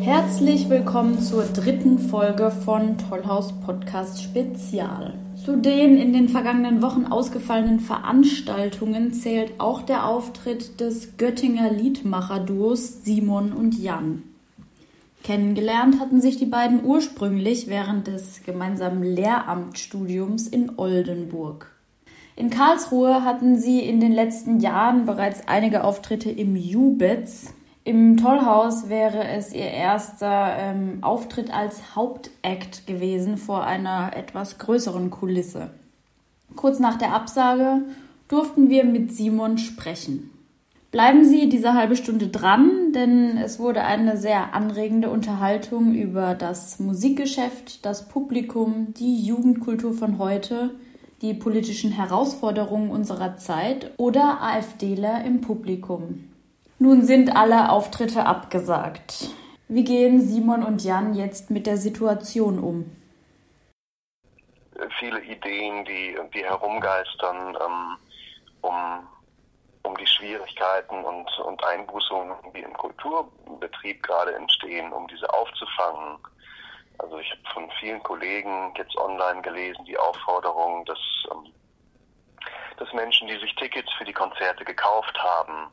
Herzlich willkommen zur dritten Folge von Tollhaus Podcast Spezial. Zu den in den vergangenen Wochen ausgefallenen Veranstaltungen zählt auch der Auftritt des Göttinger Liedmacher-Duos Simon und Jan. Kennengelernt hatten sich die beiden ursprünglich während des gemeinsamen Lehramtsstudiums in Oldenburg. In Karlsruhe hatten sie in den letzten Jahren bereits einige Auftritte im Jubitz. Im Tollhaus wäre es ihr erster ähm, Auftritt als Hauptakt gewesen vor einer etwas größeren Kulisse. Kurz nach der Absage durften wir mit Simon sprechen. Bleiben Sie diese halbe Stunde dran, denn es wurde eine sehr anregende Unterhaltung über das Musikgeschäft, das Publikum, die Jugendkultur von heute, die politischen Herausforderungen unserer Zeit oder AfDler im Publikum. Nun sind alle Auftritte abgesagt. Wie gehen Simon und Jan jetzt mit der Situation um? Viele Ideen, die, die herumgeistern, ähm, um um die Schwierigkeiten und, und Einbußungen, die im Kulturbetrieb gerade entstehen, um diese aufzufangen. Also ich habe von vielen Kollegen jetzt online gelesen die Aufforderung, dass, ähm, dass Menschen, die sich Tickets für die Konzerte gekauft haben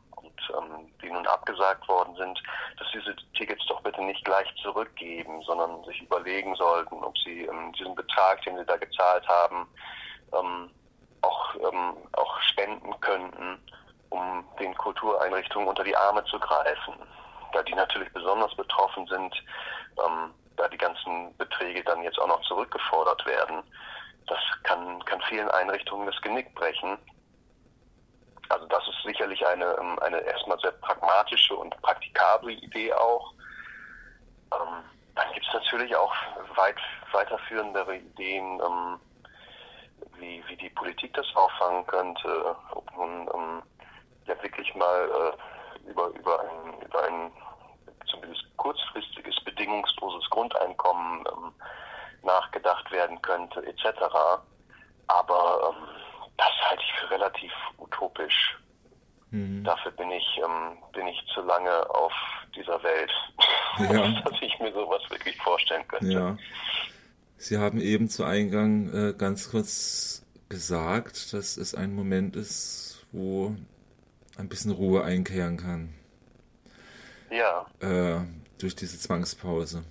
ähm, die nun abgesagt worden sind, dass diese Tickets doch bitte nicht gleich zurückgeben, sondern sich überlegen sollten, ob sie ähm, diesen Betrag, den sie da gezahlt haben, ähm, auch, ähm, auch spenden könnten um den Kultureinrichtungen unter die Arme zu greifen, da die natürlich besonders betroffen sind, ähm, da die ganzen Beträge dann jetzt auch noch zurückgefordert werden. Das kann, kann vielen Einrichtungen das Genick brechen. Also das ist sicherlich eine, ähm, eine erstmal sehr pragmatische und praktikable Idee auch. Ähm, dann gibt es natürlich auch weit weiterführendere Ideen, ähm, wie, wie die Politik das auffangen könnte, ob nun ähm, ja wirklich mal äh, über, über, ein, über ein zumindest kurzfristiges, bedingungsloses Grundeinkommen ähm, nachgedacht werden könnte, etc. Aber ähm, das halte ich für relativ utopisch. Mhm. Dafür bin ich, ähm, bin ich zu lange auf dieser Welt, ja. dass ich mir sowas wirklich vorstellen könnte. Ja. Sie haben eben zu Eingang äh, ganz kurz gesagt, dass es ein Moment ist, wo ein bisschen Ruhe einkehren kann. Ja. Äh, durch diese Zwangspause.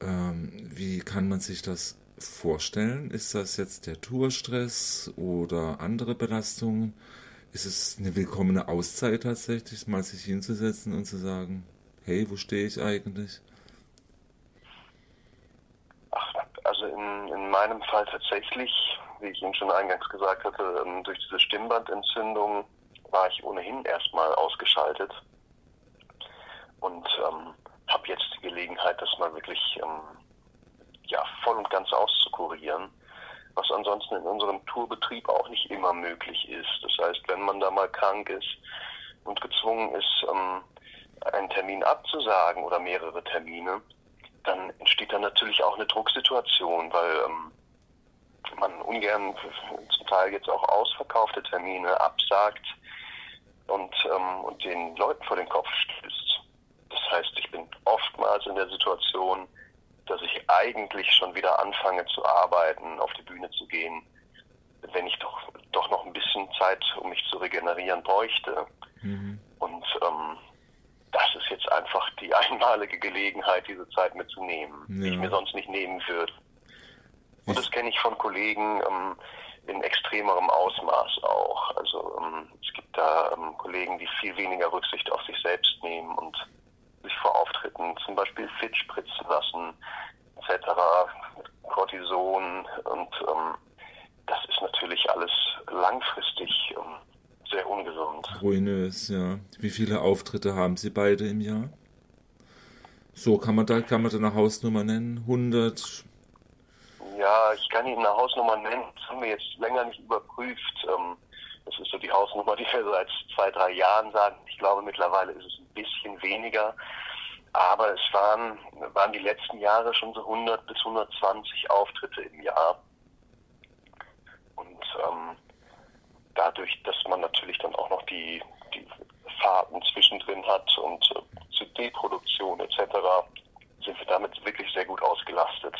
Ähm, wie kann man sich das vorstellen? Ist das jetzt der Tourstress oder andere Belastungen? Ist es eine willkommene Auszeit tatsächlich, mal sich hinzusetzen und zu sagen, hey, wo stehe ich eigentlich? Ach, also in, in meinem Fall tatsächlich, wie ich Ihnen schon eingangs gesagt hatte, ähm, durch diese Stimmbandentzündung war ich ohnehin erstmal ausgeschaltet und ähm, habe jetzt die Gelegenheit, das mal wirklich ähm, ja, voll und ganz auszukurieren, was ansonsten in unserem Tourbetrieb auch nicht immer möglich ist. Das heißt, wenn man da mal krank ist und gezwungen ist, ähm, einen Termin abzusagen oder mehrere Termine, dann entsteht dann natürlich auch eine Drucksituation, weil ähm, man ungern zum Teil jetzt auch ausverkaufte Termine absagt, und, ähm, und den Leuten vor den Kopf stößt. Das heißt, ich bin oftmals in der Situation, dass ich eigentlich schon wieder anfange zu arbeiten, auf die Bühne zu gehen, wenn ich doch, doch noch ein bisschen Zeit, um mich zu regenerieren, bräuchte. Mhm. Und ähm, das ist jetzt einfach die einmalige Gelegenheit, diese Zeit mitzunehmen, ja. die ich mir sonst nicht nehmen würde. Und das kenne ich von Kollegen, ähm, in extremerem Ausmaß auch. Also ähm, es gibt da ähm, Kollegen, die viel weniger Rücksicht auf sich selbst nehmen und sich vor Auftritten zum Beispiel fit spritzen lassen, etc., Cortison und ähm, das ist natürlich alles langfristig ähm, sehr ungesund. Ruinös, ja. Wie viele Auftritte haben Sie beide im Jahr? So, kann man da, kann man da eine Hausnummer nennen? 100, ja, ich kann Ihnen eine Hausnummer nennen. Das haben wir jetzt länger nicht überprüft. Ähm, das ist so die Hausnummer, die wir seit zwei, drei Jahren sagen. Ich glaube, mittlerweile ist es ein bisschen weniger. Aber es waren, waren die letzten Jahre schon so 100 bis 120 Auftritte im Jahr. Und ähm, dadurch, dass man natürlich dann auch noch die, die Fahrten zwischendrin hat und äh, CD-Produktion etc. sind wir damit wirklich sehr gut ausgelastet.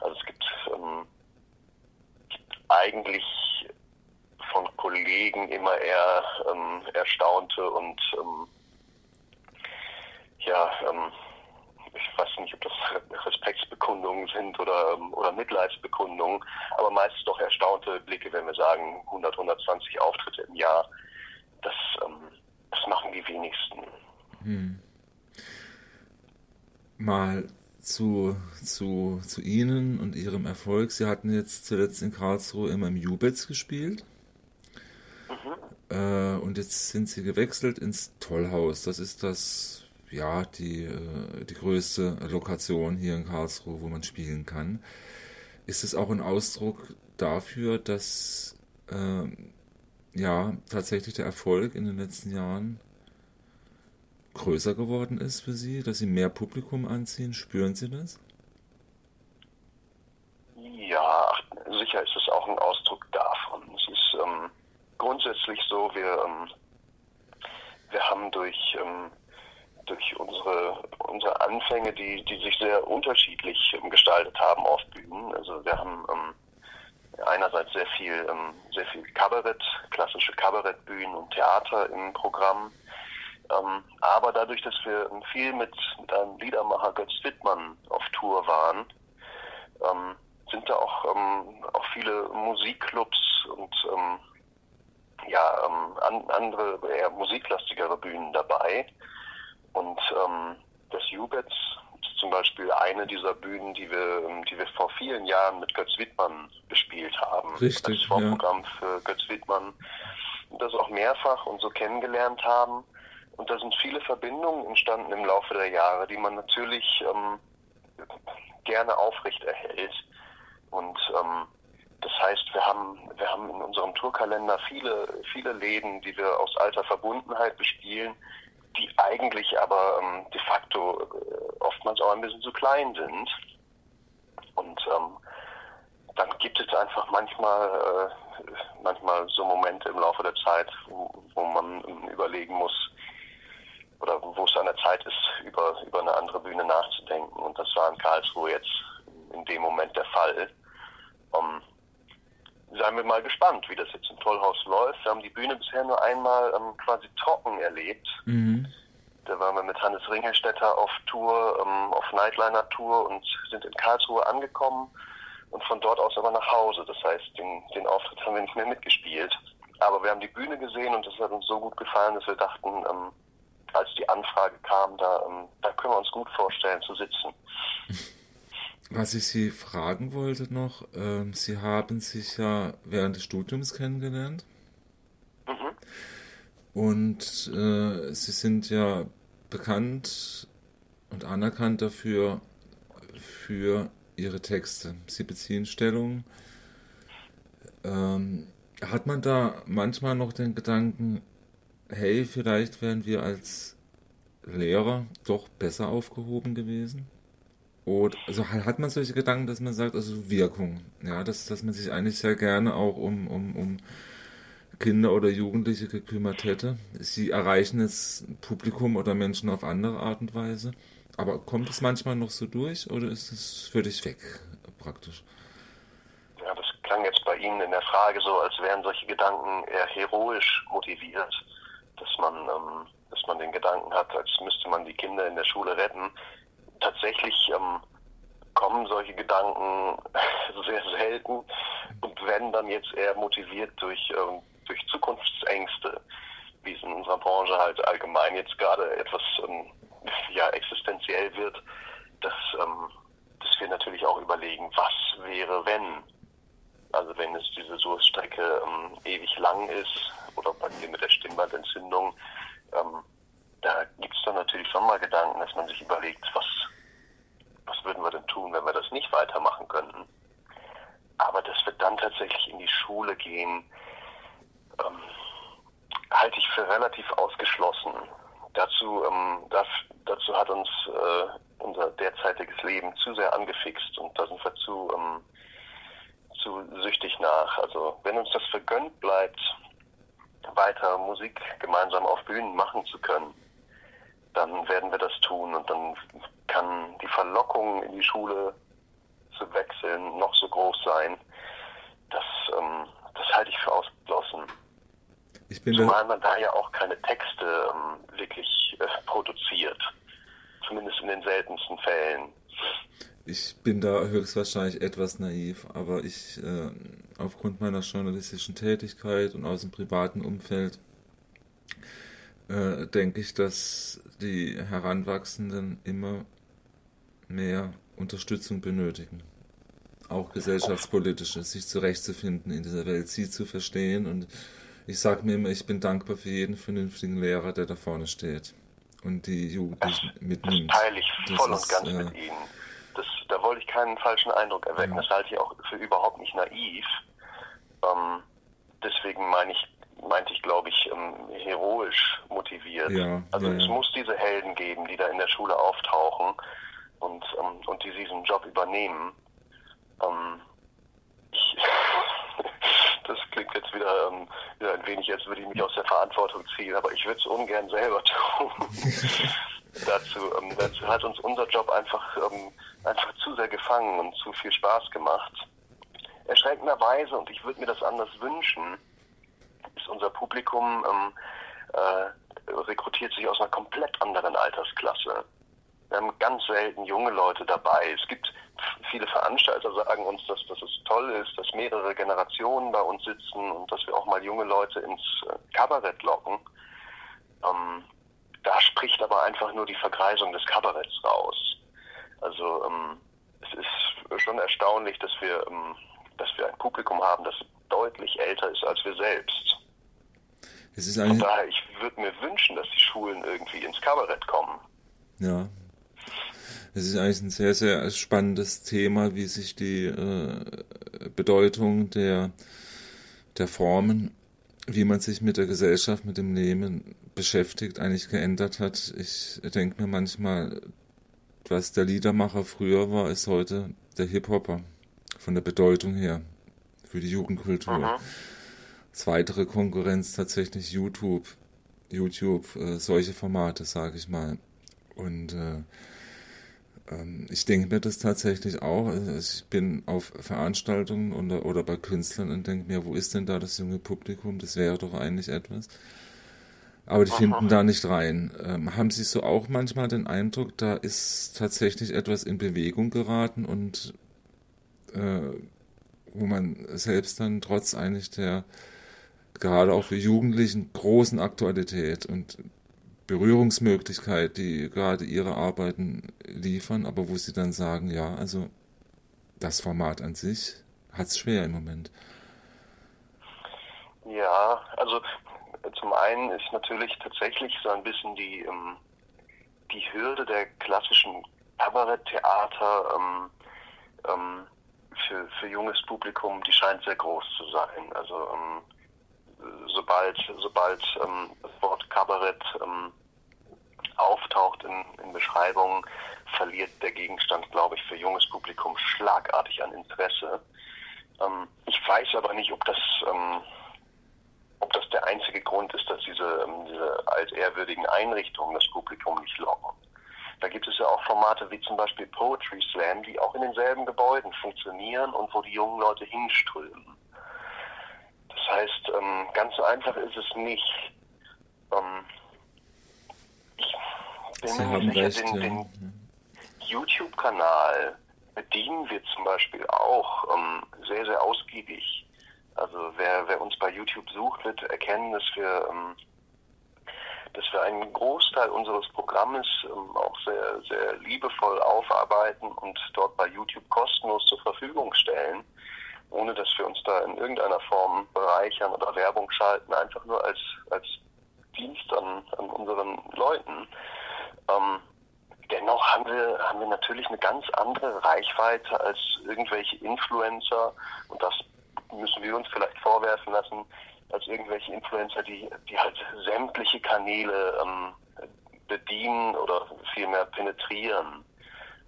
Also es gibt, ähm, gibt eigentlich von Kollegen immer eher ähm, erstaunte und ähm, ja, ähm, ich weiß nicht, ob das Respektsbekundungen sind oder, ähm, oder Mitleidsbekundungen, aber meistens doch erstaunte Blicke, wenn wir sagen 100, 120 Auftritte im Jahr. Das, ähm, das machen die wenigsten. Hm. Mal zu, zu, zu Ihnen und Ihrem Erfolg. Sie hatten jetzt zuletzt in Karlsruhe immer im Jubitz gespielt. Äh, und jetzt sind Sie gewechselt ins Tollhaus. Das ist das ja, die, äh, die größte Lokation hier in Karlsruhe, wo man spielen kann. Ist es auch ein Ausdruck dafür, dass äh, ja tatsächlich der Erfolg in den letzten Jahren größer geworden ist für Sie, dass Sie mehr Publikum anziehen? Spüren Sie das? Ja, sicher ist es auch ein Ausdruck davon. Es ist ähm, grundsätzlich so, wir, ähm, wir haben durch ähm, durch unsere, unsere Anfänge, die, die sich sehr unterschiedlich ähm, gestaltet haben auf Bühnen. Also wir haben ähm, einerseits sehr viel, ähm, sehr viel Kabarett, klassische Kabarettbühnen und Theater im Programm. Ähm, aber dadurch, dass wir viel mit, mit einem Liedermacher Götz Wittmann auf Tour waren, sind da auch, auch viele Musikclubs und ja, an, andere eher musiklastigere Bühnen dabei. Und ähm, das Jubetz ist zum Beispiel eine dieser Bühnen, die wir, ähm, die wir vor vielen Jahren mit Götz Wittmann gespielt haben. Richtig. Das Vorprogramm ja. für Götz Wittmann. Und das auch mehrfach und so kennengelernt haben. Und da sind viele Verbindungen entstanden im Laufe der Jahre, die man natürlich ähm, gerne aufrechterhält. Und ähm, das heißt, wir haben, wir haben in unserem Tourkalender viele, viele Läden, die wir aus alter Verbundenheit bespielen, die eigentlich aber ähm, de facto äh, oftmals auch ein bisschen zu klein sind. Und ähm, dann gibt es einfach manchmal, äh, manchmal so Momente im Laufe der Zeit, wo, wo man überlegen muss, oder wo es an der Zeit ist, über, über eine andere Bühne nachzudenken. Und das war in Karlsruhe jetzt in dem Moment der Fall. Um, seien wir mal gespannt, wie das jetzt im Tollhaus läuft. Wir haben die Bühne bisher nur einmal ähm, quasi trocken erlebt. Mhm. Da waren wir mit Hannes Ringelstetter auf Tour, ähm, auf Nightliner-Tour und sind in Karlsruhe angekommen und von dort aus aber nach Hause. Das heißt, den, den Auftritt haben wir nicht mehr mitgespielt. Aber wir haben die Bühne gesehen und das hat uns so gut gefallen, dass wir dachten, ähm, als die Anfrage kam, da, ähm, da können wir uns gut vorstellen zu sitzen. Was ich Sie fragen wollte noch, ähm, Sie haben sich ja während des Studiums kennengelernt. Mhm. Und äh, Sie sind ja bekannt und anerkannt dafür, für Ihre Texte. Sie beziehen Stellung. Ähm, hat man da manchmal noch den Gedanken, hey, vielleicht wären wir als Lehrer doch besser aufgehoben gewesen? Oder also hat man solche Gedanken, dass man sagt, also Wirkung, ja, dass, dass man sich eigentlich sehr gerne auch um, um, um Kinder oder Jugendliche gekümmert hätte. Sie erreichen jetzt Publikum oder Menschen auf andere Art und Weise. Aber kommt es manchmal noch so durch oder ist es für dich weg praktisch? Ja, das klang jetzt bei Ihnen in der Frage so, als wären solche Gedanken eher heroisch motiviert, dass man, ähm, dass man den Gedanken hat, als müsste man die Kinder in der Schule retten tatsächlich ähm, kommen solche Gedanken sehr selten und werden dann jetzt eher motiviert durch, ähm, durch Zukunftsängste, wie es in unserer Branche halt allgemein jetzt gerade etwas ähm, ja, existenziell wird, dass, ähm, dass wir natürlich auch überlegen, was wäre, wenn. Also wenn es diese Durststrecke ähm, ewig lang ist oder bei mir mit der Stimmbandentzündung, ähm, da gibt es dann natürlich schon mal Gedanken, dass man sich überlegt, was, was würden wir denn tun, wenn wir das nicht weitermachen könnten. Aber dass wir dann tatsächlich in die Schule gehen, ähm, halte ich für relativ ausgeschlossen. Dazu, ähm, das, dazu hat uns äh, unser derzeitiges Leben zu sehr angefixt und da sind wir zu, ähm, zu süchtig nach. Also wenn uns das vergönnt bleibt, weiter Musik gemeinsam auf Bühnen machen zu können, dann werden wir das tun und dann kann die Verlockung in die Schule zu wechseln noch so groß sein. Das, ähm, das halte ich für ausgeschlossen. Ich bin Zumal man da ja auch keine Texte ähm, wirklich äh, produziert. Zumindest in den seltensten Fällen. Ich bin da höchstwahrscheinlich etwas naiv, aber ich äh, aufgrund meiner journalistischen Tätigkeit und aus dem privaten Umfeld äh, denke ich, dass die Heranwachsenden immer mehr Unterstützung benötigen. Auch gesellschaftspolitische, sich zurechtzufinden in dieser Welt, sie zu verstehen. Und ich sage mir immer, ich bin dankbar für jeden vernünftigen Lehrer, der da vorne steht und die Jugendlichen das, mitnimmt. Das teile ich voll das und ganz äh, mit Ihnen. Das, da wollte ich keinen falschen Eindruck erwecken. Ja. Das halte ich auch für überhaupt nicht naiv. Ähm, deswegen meine ich, meinte ich, glaube ich, ähm, heroisch motiviert. Ja, also ja, es muss diese Helden geben, die da in der Schule auftauchen und, ähm, und die diesen Job übernehmen. Ähm, ich, das klingt jetzt wieder, ähm, wieder ein wenig, als würde ich mich aus der Verantwortung ziehen, aber ich würde es ungern selber tun. dazu, ähm, dazu hat uns unser Job einfach, ähm, einfach zu sehr gefangen und zu viel Spaß gemacht. Erschreckenderweise, und ich würde mir das anders wünschen, ist unser Publikum ähm, äh, rekrutiert sich aus einer komplett anderen Altersklasse. Wir haben ganz selten junge Leute dabei. Es gibt viele Veranstalter sagen uns, dass, dass es toll ist, dass mehrere Generationen bei uns sitzen und dass wir auch mal junge Leute ins äh, Kabarett locken. Ähm, da spricht aber einfach nur die Vergreisung des Kabaretts raus. Also ähm, es ist schon erstaunlich, dass wir, ähm, dass wir ein Publikum haben, das deutlich älter ist als wir selbst. Es ist Von daher, ich würde mir wünschen, dass die Schulen irgendwie ins Kabarett kommen. Ja. Es ist eigentlich ein sehr, sehr spannendes Thema, wie sich die äh, Bedeutung der, der Formen, wie man sich mit der Gesellschaft, mit dem Leben beschäftigt, eigentlich geändert hat. Ich denke mir manchmal, was der Liedermacher früher war, ist heute der Hip-Hopper. Von der Bedeutung her. Für die Jugendkultur. Mhm. Weitere Konkurrenz tatsächlich YouTube. YouTube, äh, solche Formate, sage ich mal. Und äh, ähm, ich denke mir das tatsächlich auch. Also ich bin auf Veranstaltungen oder, oder bei Künstlern und denke mir, wo ist denn da das junge Publikum? Das wäre doch eigentlich etwas. Aber die Aha. finden da nicht rein. Ähm, haben Sie so auch manchmal den Eindruck, da ist tatsächlich etwas in Bewegung geraten und äh, wo man selbst dann trotz eigentlich der gerade auch für Jugendlichen großen Aktualität und Berührungsmöglichkeit, die gerade ihre Arbeiten liefern, aber wo sie dann sagen, ja, also das Format an sich hat es schwer im Moment. Ja, also zum einen ist natürlich tatsächlich so ein bisschen die, ähm, die Hürde der klassischen Kabaretttheater ähm, ähm, für, für junges Publikum, die scheint sehr groß zu sein. Also ähm, sobald, sobald ähm, das Wort Kabarett ähm, auftaucht in, in Beschreibungen, verliert der Gegenstand, glaube ich, für junges Publikum schlagartig an Interesse. Ähm, ich weiß aber nicht, ob das, ähm, ob das der einzige Grund ist, dass diese, ähm, diese altehrwürdigen Einrichtungen das Publikum nicht locken. Da gibt es ja auch Formate wie zum Beispiel Poetry Slam, die auch in denselben Gebäuden funktionieren und wo die jungen Leute hinströmen. Das heißt, ähm, ganz so einfach ist es nicht. Ähm, ich bin mir sicher, recht, den, ja. den YouTube-Kanal bedienen wir zum Beispiel auch ähm, sehr, sehr ausgiebig. Also wer, wer uns bei YouTube sucht, wird erkennen, dass wir, ähm, dass wir einen Großteil unseres Programmes ähm, auch sehr, sehr liebevoll aufarbeiten und dort bei YouTube kostenlos zur Verfügung stellen ohne dass wir uns da in irgendeiner Form bereichern oder Werbung schalten, einfach nur als, als Dienst an, an unseren Leuten. Ähm, dennoch haben wir, haben wir natürlich eine ganz andere Reichweite als irgendwelche Influencer und das müssen wir uns vielleicht vorwerfen lassen, als irgendwelche Influencer, die, die halt sämtliche Kanäle ähm, bedienen oder vielmehr penetrieren.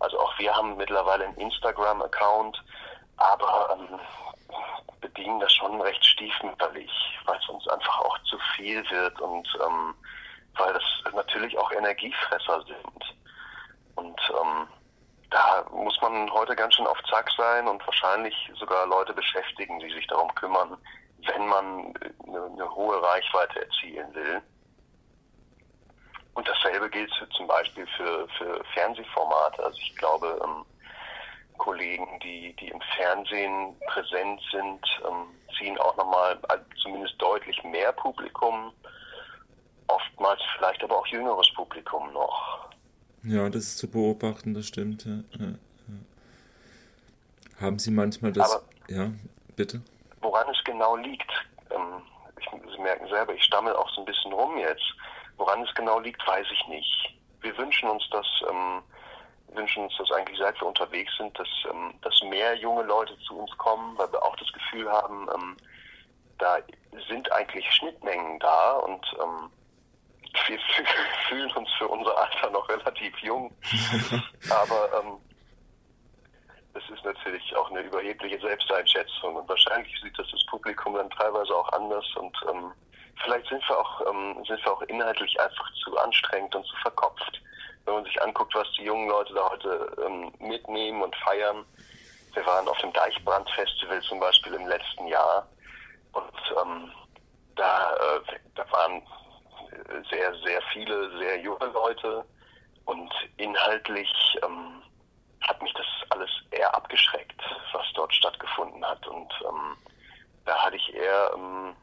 Also auch wir haben mittlerweile einen Instagram-Account, aber ähm, bedienen das schon recht stiefmütterlich, weil es uns einfach auch zu viel wird und ähm, weil das natürlich auch Energiefresser sind. Und ähm, da muss man heute ganz schön auf Zack sein und wahrscheinlich sogar Leute beschäftigen, die sich darum kümmern, wenn man eine, eine hohe Reichweite erzielen will. Und dasselbe gilt zum Beispiel für, für Fernsehformate. Also ich glaube, ähm, Kollegen, die, die im Fernsehen präsent sind, ähm, ziehen auch nochmal zumindest deutlich mehr Publikum, oftmals vielleicht aber auch jüngeres Publikum noch. Ja, das ist zu beobachten, das stimmt. Ja, ja, ja. Haben Sie manchmal das. Aber ja, bitte. Woran es genau liegt, ähm, ich, Sie merken selber, ich stammel auch so ein bisschen rum jetzt. Woran es genau liegt, weiß ich nicht. Wir wünschen uns das, ähm, wünschen uns das eigentlich, seit wir unterwegs sind, dass, ähm, dass mehr junge Leute zu uns kommen, weil wir auch das Gefühl haben, ähm, da sind eigentlich Schnittmengen da und ähm, wir fühlen uns für unser Alter noch relativ jung. Aber ähm, das ist natürlich auch eine überhebliche Selbsteinschätzung und wahrscheinlich sieht das das Publikum dann teilweise auch anders und ähm, vielleicht sind wir auch ähm, sind wir auch inhaltlich einfach zu anstrengend und zu verkopft. Wenn man sich anguckt, was die jungen Leute da heute ähm, mitnehmen und feiern. Wir waren auf dem Deichbrand-Festival zum Beispiel im letzten Jahr und ähm, da, äh, da waren sehr, sehr viele, sehr junge Leute und inhaltlich ähm, hat mich das alles eher abgeschreckt, was dort stattgefunden hat. Und ähm, da hatte ich eher ähm,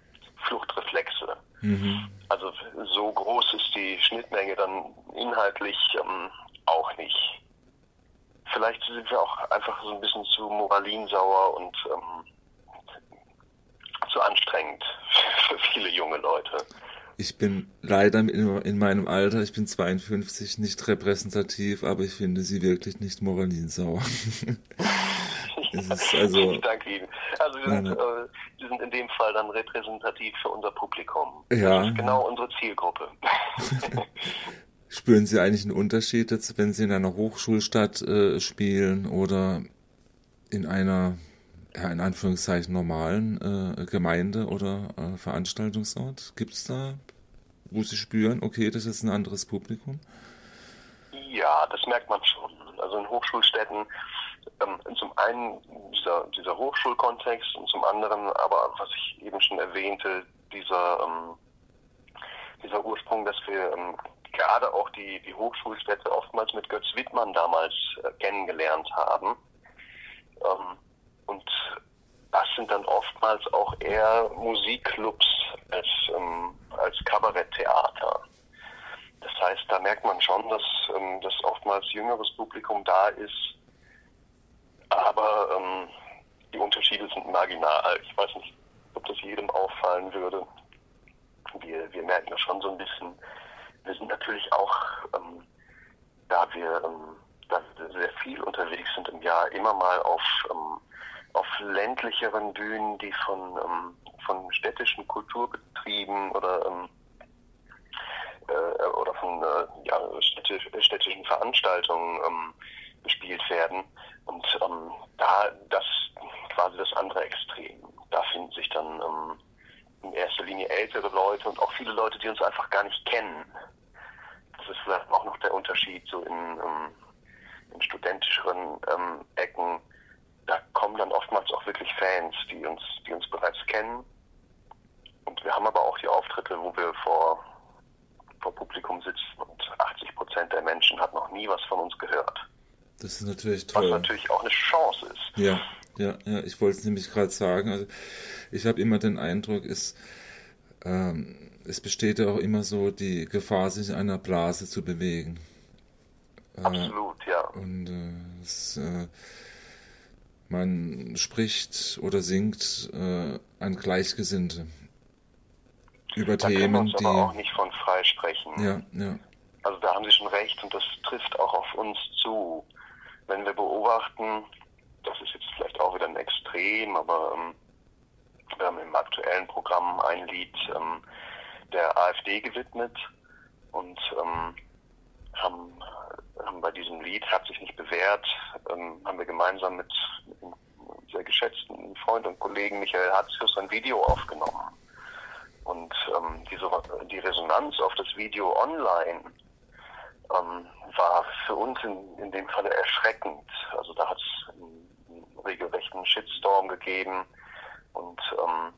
Fluchtreflexe. Mhm. Also so groß ist die Schnittmenge dann inhaltlich ähm, auch nicht. Vielleicht sind wir auch einfach so ein bisschen zu moralinsauer und ähm, zu anstrengend für viele junge Leute ich bin leider in, meinem Alter, ich bin 52, nicht repräsentativ, aber ich finde sie wirklich nicht moralinsauer. also, ich danke Ihnen. Also Sie sind, äh, Sie sind in dem Fall dann repräsentativ für unser Publikum. Ja. genau unsere Zielgruppe. Spüren Sie eigentlich einen Unterschied jetzt, wenn Sie in einer Hochschulstadt äh, spielen oder in einer ja, in Anführungszeichen normalen äh, Gemeinde oder äh, Veranstaltungsort? Gibt es da, wo Sie spüren, okay, das ist ein anderes Publikum? Ja, das merkt man schon. Also in Hochschulstädten ähm, zum einen dieser, dieser Hochschulkontext und zum anderen aber, was ich eben schon erwähnte, dieser, ähm, dieser Ursprung, dass wir ähm, gerade auch die, die Hochschulstädte oftmals mit Götz Wittmann damals äh, kennengelernt haben. Ähm, und das sind dann oftmals auch eher Musikclubs als, ähm, als Kabaretttheater. Das heißt, da merkt man schon, dass, ähm, dass oftmals jüngeres Publikum da ist, aber ähm, die Unterschiede sind marginal. Ich weiß nicht, ob das jedem auffallen würde. Wir, wir merken das schon so ein bisschen. Wir sind natürlich auch, ähm, da wir ähm, da wir sehr viel unterwegs sind im Jahr, immer mal auf ähm, auf ländlicheren Bühnen, die von, ähm, von städtischen Kulturbetrieben oder ähm, äh, oder von äh, ja, städtisch, städtischen Veranstaltungen ähm, bespielt werden. Und ähm, da das quasi das andere Extrem. Da finden sich dann ähm, in erster Linie ältere Leute und auch viele Leute, die uns einfach gar nicht kennen. Das ist vielleicht auch noch der Unterschied so in, ähm, in studentischeren ähm, Ecken da kommen dann oftmals auch wirklich Fans, die uns, die uns bereits kennen. Und wir haben aber auch die Auftritte, wo wir vor, vor Publikum sitzen und 80 Prozent der Menschen hat noch nie was von uns gehört. Das ist natürlich toll. Was natürlich auch eine Chance ist. Ja, ja, ja. Ich wollte es nämlich gerade sagen. Also ich habe immer den Eindruck, es, ähm, es besteht ja auch immer so die Gefahr, sich in einer Blase zu bewegen. Äh, Absolut, ja. Und äh, es, äh, man spricht oder singt äh, an Gleichgesinnte über da Themen, können wir uns die aber auch nicht von frei sprechen. Ja, ja. Also da haben Sie schon recht und das trifft auch auf uns zu. Wenn wir beobachten, das ist jetzt vielleicht auch wieder ein Extrem, aber ähm, wir haben im aktuellen Programm ein Lied ähm, der AfD gewidmet und ähm, haben, haben bei diesem Lied, hat sich nicht bewährt, ähm, haben wir gemeinsam mit, einem sehr geschätzten Freund und Kollegen Michael Hatzius ein Video aufgenommen. Und ähm, diese, die Resonanz auf das Video online ähm, war für uns in, in dem Falle erschreckend. Also da hat es einen, regelrechten Shitstorm gegeben und ähm,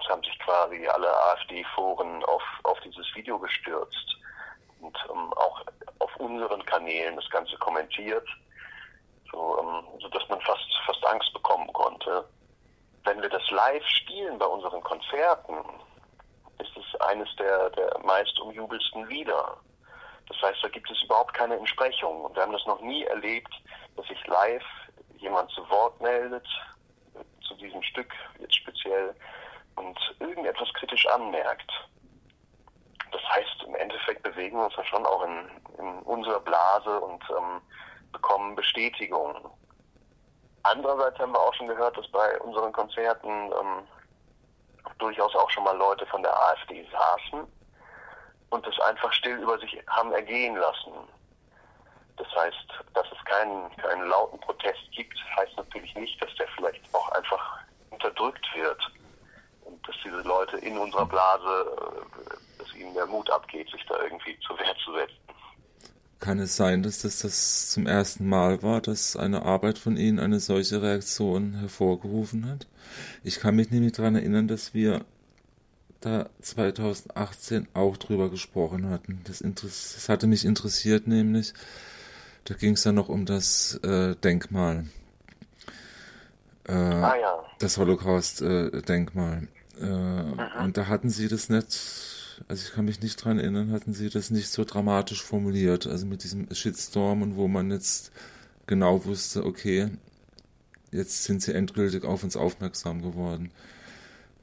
es haben sich quasi alle AfD-Foren auf, auf dieses Video gestürzt und ähm, auch auf unseren Kanälen das Ganze kommentiert, so, ähm, so dass man fast, fast Angst bekommen konnte. Wenn wir das live spielen bei unseren Konzerten, ist es eines der, der meist umjubelsten Lieder. Das heißt, da gibt es überhaupt keine Entsprechung. Und wir haben das noch nie erlebt, dass sich live jemand zu Wort meldet, zu diesem Stück jetzt speziell, und irgendetwas kritisch anmerkt. Das heißt, im Endeffekt bewegen wir uns ja schon auch in, in unserer Blase und ähm, bekommen Bestätigung. Andererseits haben wir auch schon gehört, dass bei unseren Konzerten ähm, durchaus auch schon mal Leute von der AfD saßen und das einfach still über sich haben ergehen lassen. Das heißt, dass es keinen, keinen lauten Protest gibt, heißt natürlich nicht, dass der vielleicht auch einfach unterdrückt wird und dass diese Leute in unserer Blase, äh, dass ihnen der Mut abgeht, sich da irgendwie zur Wehr zu setzen. Kann es sein, dass das das zum ersten Mal war, dass eine Arbeit von Ihnen eine solche Reaktion hervorgerufen hat? Ich kann mich nämlich daran erinnern, dass wir da 2018 auch drüber gesprochen hatten. Das, das hatte mich interessiert, nämlich, da ging es ja noch um das äh, Denkmal. Äh, ah, ja. Das Holocaust-Denkmal. Äh, mhm. Und da hatten sie das nicht, also ich kann mich nicht dran erinnern, hatten sie das nicht so dramatisch formuliert, also mit diesem Shitstorm und wo man jetzt genau wusste, okay, jetzt sind sie endgültig auf uns aufmerksam geworden.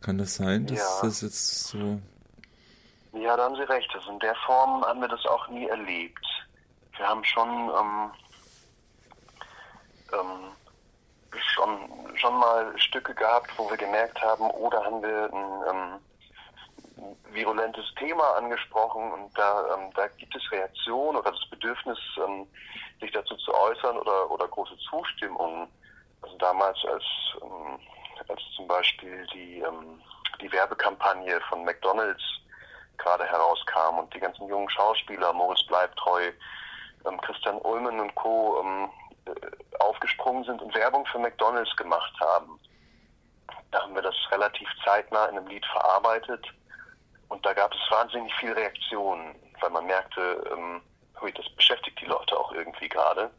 Kann das sein, dass ja. das jetzt so. Ja, da haben Sie recht. Also in der Form haben wir das auch nie erlebt. Wir haben schon, ähm, ähm, schon, schon mal Stücke gehabt, wo wir gemerkt haben, oder oh, haben wir ein, ähm, virulentes Thema angesprochen und da, ähm, da gibt es Reaktionen oder das Bedürfnis, ähm, sich dazu zu äußern oder, oder große Zustimmung. Also damals als ähm, als zum Beispiel die, ähm, die Werbekampagne von McDonalds gerade herauskam und die ganzen jungen Schauspieler, Moritz Bleibtreu, ähm, Christian Ulmen und Co. Ähm, äh, aufgesprungen sind und Werbung für McDonalds gemacht haben. Da haben wir das relativ zeitnah in einem Lied verarbeitet und da gab es wahnsinnig viel Reaktionen, weil man merkte, ähm, das beschäftigt die Leute auch irgendwie gerade.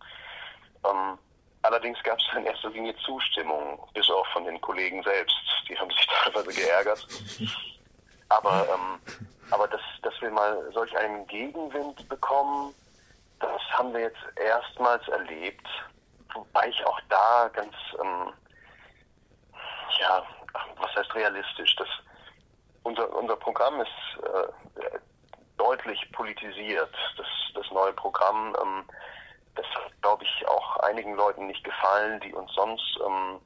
Ähm, Allerdings gab es in erster Linie Zustimmung, bis auch von den Kollegen selbst. Die haben sich teilweise geärgert. Aber, ähm, aber dass, dass wir mal solch einen Gegenwind bekommen, das haben wir jetzt erstmals erlebt. Wobei ich auch da ganz, ähm, ja, was heißt realistisch? Das, unser, unser Programm ist äh, deutlich politisiert. Das, das neue Programm ähm, das hat, glaube ich, auch einigen Leuten nicht gefallen, die uns sonst, ähm,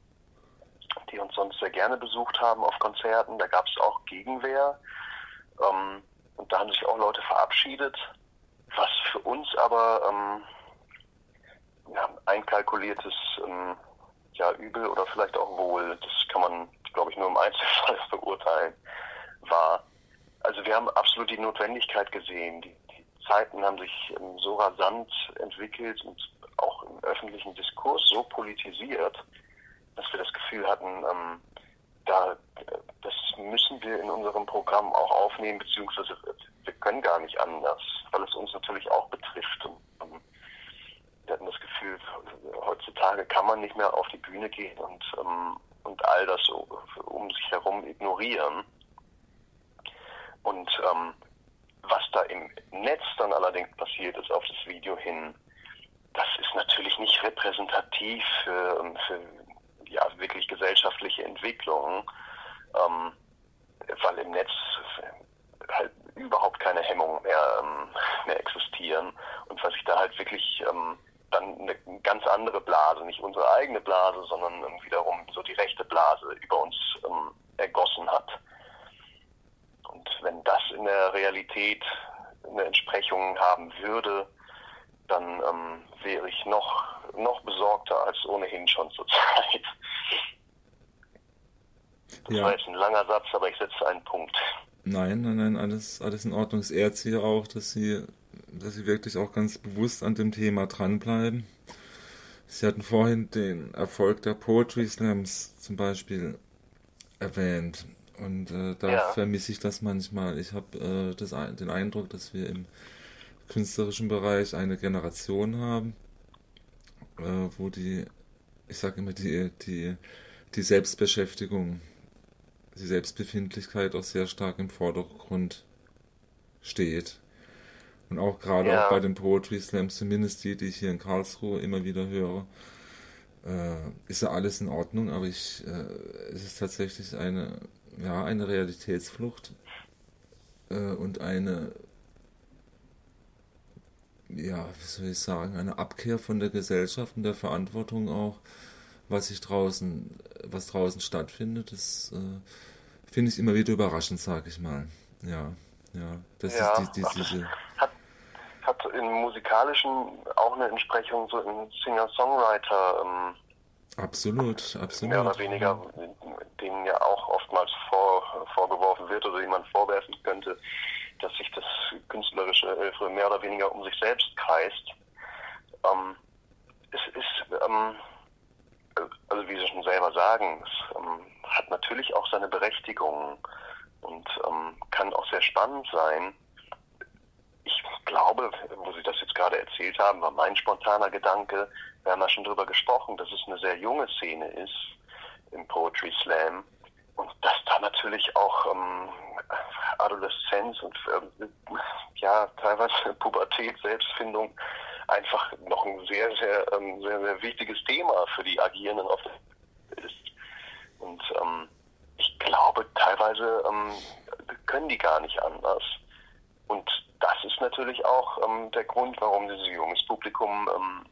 die uns sonst sehr gerne besucht haben auf Konzerten. Da gab es auch Gegenwehr. Ähm, und da haben sich auch Leute verabschiedet, was für uns aber ähm, ja, einkalkuliertes ähm, ja, Übel oder vielleicht auch Wohl, das kann man, glaube ich, nur im Einzelfall beurteilen, war. Also wir haben absolut die Notwendigkeit gesehen, die, Zeiten haben sich ähm, so rasant entwickelt und auch im öffentlichen Diskurs so politisiert, dass wir das Gefühl hatten, ähm, da, das müssen wir in unserem Programm auch aufnehmen, beziehungsweise wir können gar nicht anders, weil es uns natürlich auch betrifft. Und, ähm, wir hatten das Gefühl, heutzutage kann man nicht mehr auf die Bühne gehen und, ähm, und all das um sich herum ignorieren. Und ähm, was da im Netz dann allerdings passiert ist auf das Video hin, das ist natürlich nicht repräsentativ für, für ja, wirklich gesellschaftliche Entwicklungen, ähm, weil im Netz halt überhaupt keine Hemmungen mehr, ähm, mehr existieren und weil sich da halt wirklich ähm, dann eine ganz andere Blase, nicht unsere eigene Blase, sondern wiederum so die rechte Blase über uns ähm, ergossen hat. Und wenn das in der Realität eine Entsprechung haben würde, dann ähm, wäre ich noch, noch besorgter als ohnehin schon zur Zeit. Das ja. war jetzt ein langer Satz, aber ich setze einen Punkt. Nein, nein, nein, alles, alles in Ordnung. Es ehrt sie auch, dass sie dass Sie wirklich auch ganz bewusst an dem Thema dranbleiben. Sie hatten vorhin den Erfolg der Poetry Slams zum Beispiel erwähnt. Und äh, da ja. vermisse ich das manchmal. Ich habe äh, den Eindruck, dass wir im künstlerischen Bereich eine Generation haben, äh, wo die, ich sage immer, die, die, die Selbstbeschäftigung, die Selbstbefindlichkeit auch sehr stark im Vordergrund steht. Und auch gerade ja. auch bei den Poetry Slams, zumindest die, die ich hier in Karlsruhe immer wieder höre, äh, ist ja alles in Ordnung, aber ich, äh, es ist tatsächlich eine, ja, eine Realitätsflucht äh, und eine, ja, wie soll ich sagen, eine Abkehr von der Gesellschaft und der Verantwortung auch, was sich draußen, was draußen stattfindet, das äh, finde ich immer wieder überraschend, sage ich mal. Ja, ja, das ja, ist die, die, diese. Hat, hat im musikalischen auch eine Entsprechung so im Singer-Songwriter. Ähm, absolut, absolut. Mehr oder weniger, denen ja auch oftmals vorgeworfen wird oder jemand vorwerfen könnte, dass sich das künstlerische Hilfe mehr oder weniger um sich selbst kreist. Ähm, es ist, ähm, also wie Sie schon selber sagen, es ähm, hat natürlich auch seine Berechtigung und ähm, kann auch sehr spannend sein. Ich glaube, wo Sie das jetzt gerade erzählt haben, war mein spontaner Gedanke, wir haben ja schon darüber gesprochen, dass es eine sehr junge Szene ist im Poetry Slam und dass da natürlich auch ähm, Adoleszenz und ähm, ja teilweise Pubertät, Selbstfindung einfach noch ein sehr, sehr, ähm, sehr, sehr wichtiges Thema für die Agierenden auf der ist. Und ähm, ich glaube, teilweise ähm, können die gar nicht anders. Und das ist natürlich auch ähm, der Grund, warum dieses junges Publikum ähm,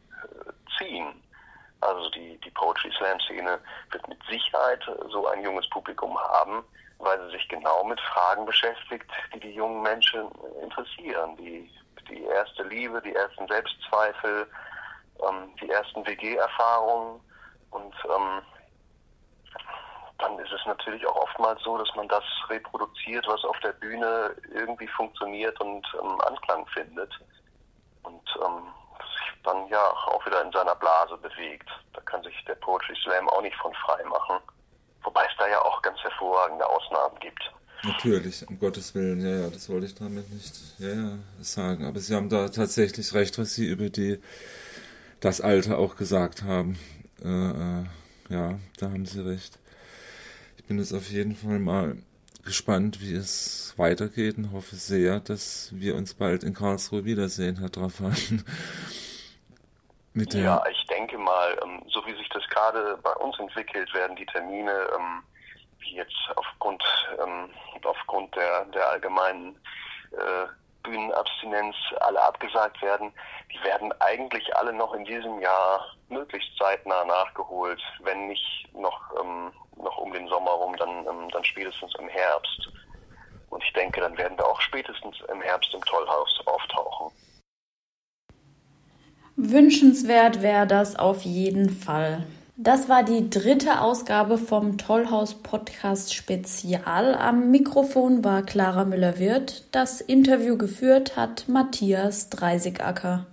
ziehen. Also die, die Poetry Slam Szene wird mit Sicherheit so ein junges Publikum haben, weil sie sich genau mit Fragen beschäftigt, die die jungen Menschen interessieren. Die, die erste Liebe, die ersten Selbstzweifel, ähm, die ersten WG-Erfahrungen und ähm, dann ist es natürlich auch oftmals so, dass man das reproduziert, was auf der Bühne irgendwie funktioniert und ähm, Anklang findet. Und ähm, dann ja auch wieder in seiner Blase bewegt. Da kann sich der Poetry Slam auch nicht von frei machen. Wobei es da ja auch ganz hervorragende Ausnahmen gibt. Natürlich, um Gottes Willen, ja, ja, das wollte ich damit nicht ja, ja, sagen. Aber Sie haben da tatsächlich recht, was Sie über die das Alter auch gesagt haben. Äh, äh, ja, da haben Sie recht bin jetzt auf jeden Fall mal gespannt, wie es weitergeht und hoffe sehr, dass wir uns bald in Karlsruhe wiedersehen, Herr Drafan. ja, ich denke mal, ähm, so wie sich das gerade bei uns entwickelt, werden die Termine, ähm, wie jetzt aufgrund, ähm, aufgrund der, der allgemeinen äh, Bühnenabstinenz alle abgesagt werden, die werden eigentlich alle noch in diesem Jahr möglichst zeitnah nachgeholt, wenn nicht noch, ähm, noch um den Sommer rum, dann, ähm, dann spätestens im Herbst. Und ich denke, dann werden wir auch spätestens im Herbst im Tollhaus auftauchen. Wünschenswert wäre das auf jeden Fall. Das war die dritte Ausgabe vom Tollhaus Podcast Spezial. Am Mikrofon war Clara Müller-Wirth. Das Interview geführt hat Matthias Dreisigacker.